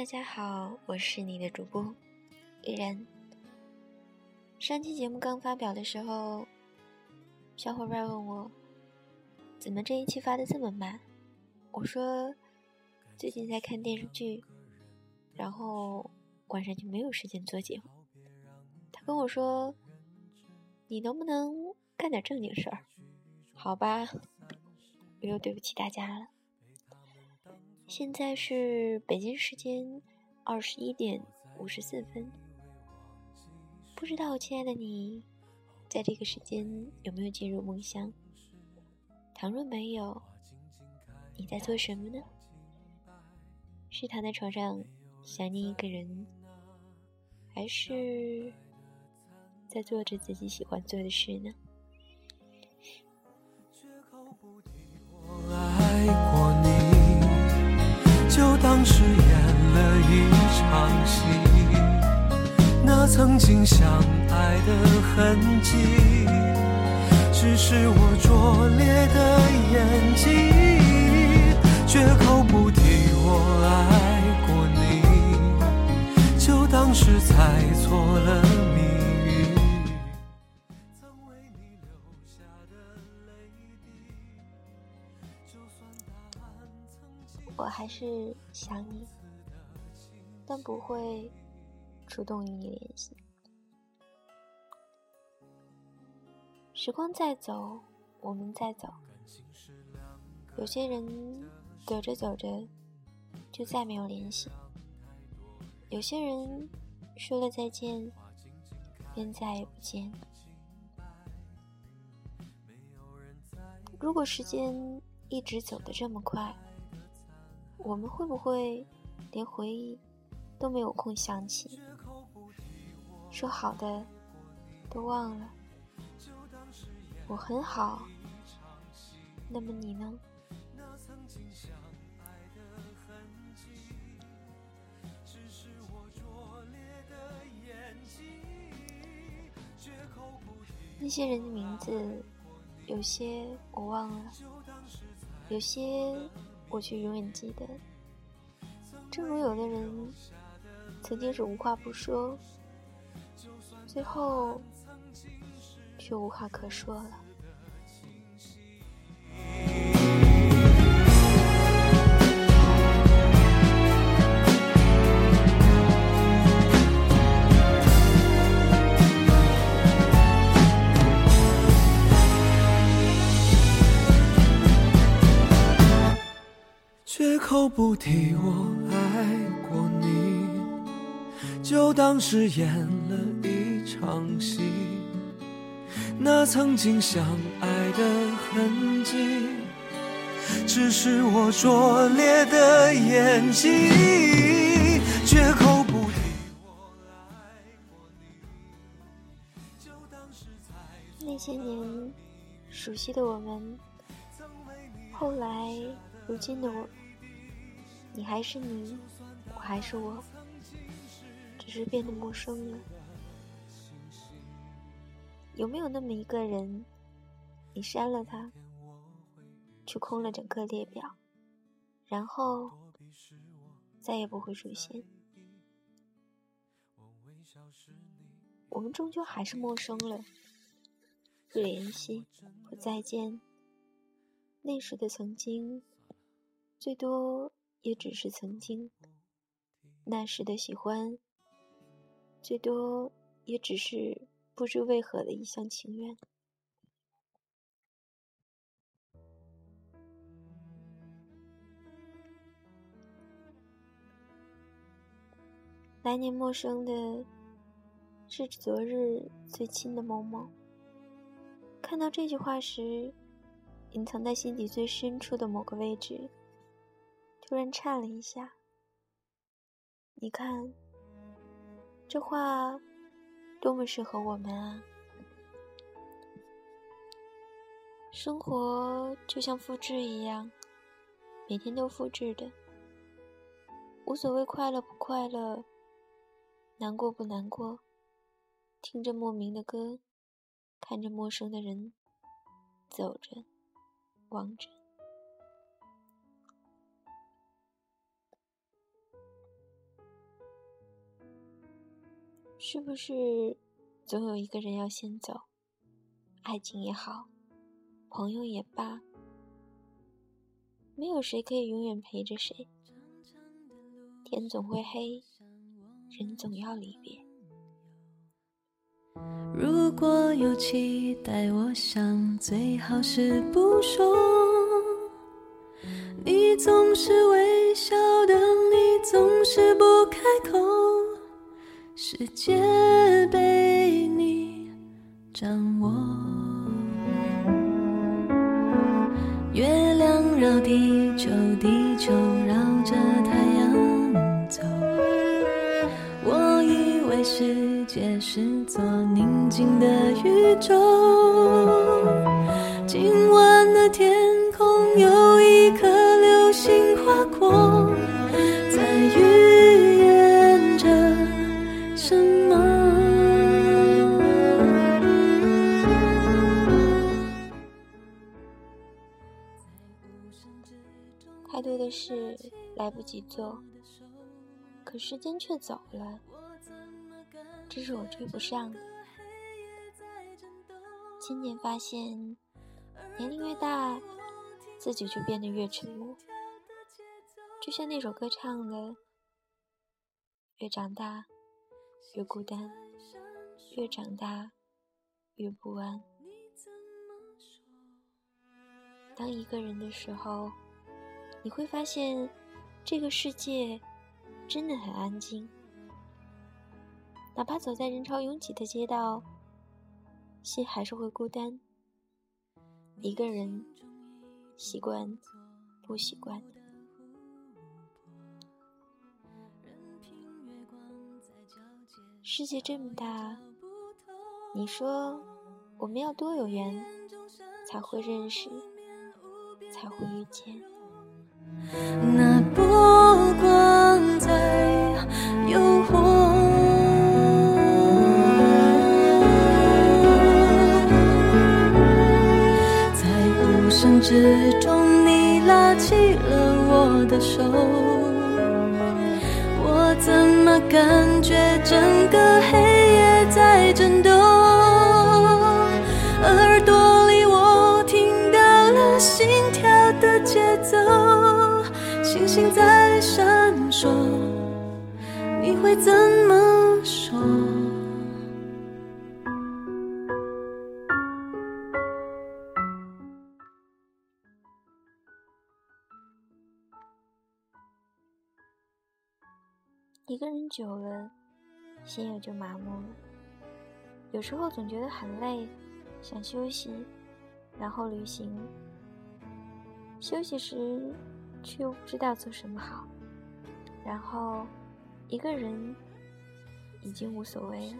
大家好，我是你的主播依然。上期节目刚发表的时候，小伙伴问我，怎么这一期发的这么慢？我说，最近在看电视剧，然后晚上就没有时间做节目。他跟我说，你能不能干点正经事儿？好吧，我又对不起大家了。现在是北京时间二十一点五十四分，不知道亲爱的你，在这个时间有没有进入梦乡？倘若没有，你在做什么呢？是躺在床上想念一个人，还是在做着自己喜欢做的事呢？却毫不提我爱过是演了一场戏，那曾经相爱的痕迹，只是我拙劣的演技，绝口不提我爱。还是想你，但不会主动与你联系。时光在走，我们在走。有些人走着走着就再没有联系，有些人说了再见便再也不见。如果时间一直走得这么快，我们会不会连回忆都没有空想起？说好的都忘了。我很好，那么你呢？那些人的名字，有些我忘了，有些。我却永远记得，正如有的人曾经是无话不说，最后却无话可说了。口不提我爱过你，就当是演了一场戏。那曾经相爱的痕迹，只是我拙劣的演技。绝口不提我爱过你，就当是那些年熟悉的我们，后来如今的我。你还是你，我还是我，只是变得陌生了。有没有那么一个人，你删了他，却空了整个列表，然后再也不会出现？我们终究还是陌生了，不联系，不再见。那时的曾经，最多。也只是曾经，那时的喜欢，最多也只是不知为何的一厢情愿。来年陌生的，是昨日最亲的某某。看到这句话时，隐藏在心底最深处的某个位置。突然颤了一下。你看，这话多么适合我们啊！生活就像复制一样，每天都复制的，无所谓快乐不快乐，难过不难过，听着莫名的歌，看着陌生的人，走着，望着。是不是总有一个人要先走？爱情也好，朋友也罢，没有谁可以永远陪着谁。天总会黑，人总要离别。如果有期待，我想最好是不说。你总是微笑的，你总是不开口，世界被你掌握。月亮绕地球，地球绕着太阳走。我以为世界是座宁静的宇宙，来不及做，可时间却走了，这是我追不上的。今年发现，年龄越大，自己就变得越沉默。就像那首歌唱的：“越长大，越孤单；越长大，越不安。”当一个人的时候，你会发现，这个世界真的很安静。哪怕走在人潮拥挤的街道，心还是会孤单。一个人，习惯不习惯？世界这么大，你说我们要多有缘，才会认识？才会遇见。那的手，我怎么感觉整个黑夜在震动？耳朵里我听到了心跳的节奏，星星在闪烁，你会怎么说？一个人久了，心也就麻木了。有时候总觉得很累，想休息，然后旅行。休息时，却又不知道做什么好。然后，一个人已经无所谓了。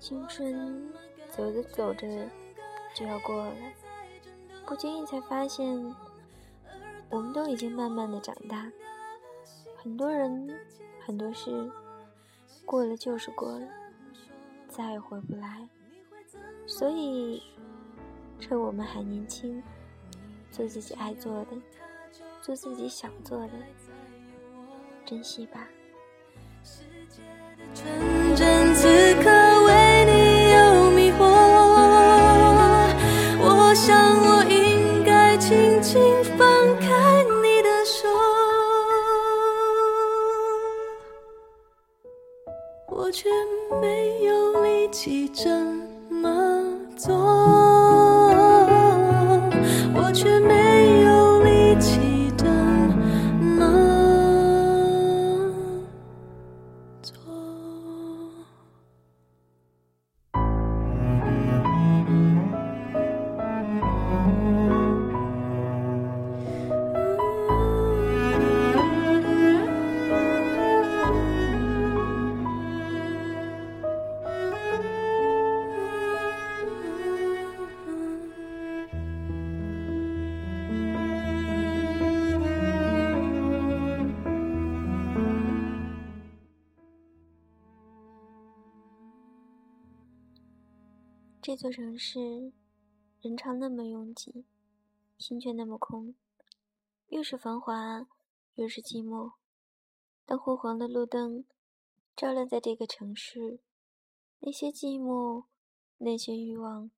青春走着走着就要过了，不经意才发现，我们都已经慢慢的长大。很多人，很多事，过了就是过了，再也回不来。所以，趁我们还年轻，做自己爱做的，做自己想做的，珍惜吧。我却没有力气这么做，我却没这座城市，人潮那么拥挤，心却那么空。越是繁华，越是寂寞。当昏黄的路灯照亮在这个城市，那些寂寞，那些欲望，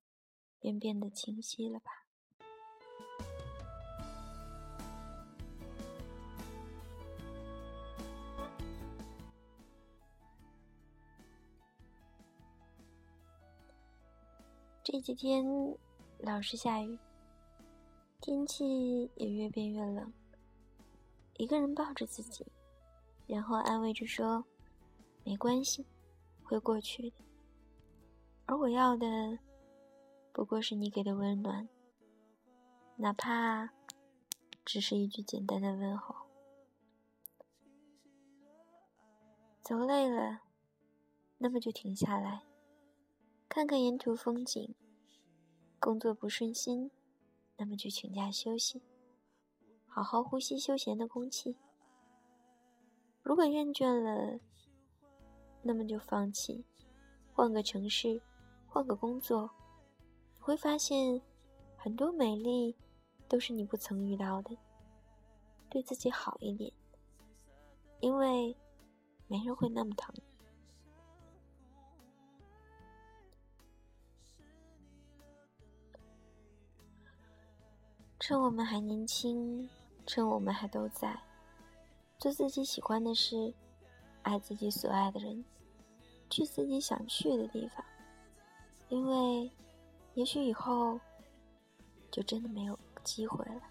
便变得清晰了吧？这几天老是下雨，天气也越变越冷。一个人抱着自己，然后安慰着说：“没关系，会过去的。”而我要的，不过是你给的温暖，哪怕只是一句简单的问候。走累了，那么就停下来。看看沿途风景，工作不顺心，那么就请假休息，好好呼吸休闲的空气。如果厌倦了，那么就放弃，换个城市，换个工作，你会发现很多美丽都是你不曾遇到的。对自己好一点，因为没人会那么疼。趁我们还年轻，趁我们还都在，做自己喜欢的事，爱自己所爱的人，去自己想去的地方，因为，也许以后，就真的没有机会了。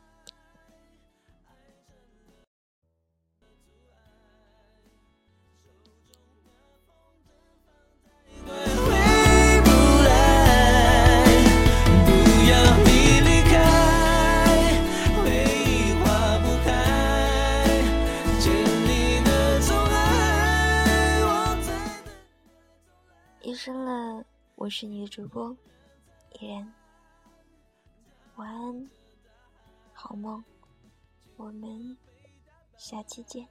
是你的主播，依然。晚安，好梦，我们下期见。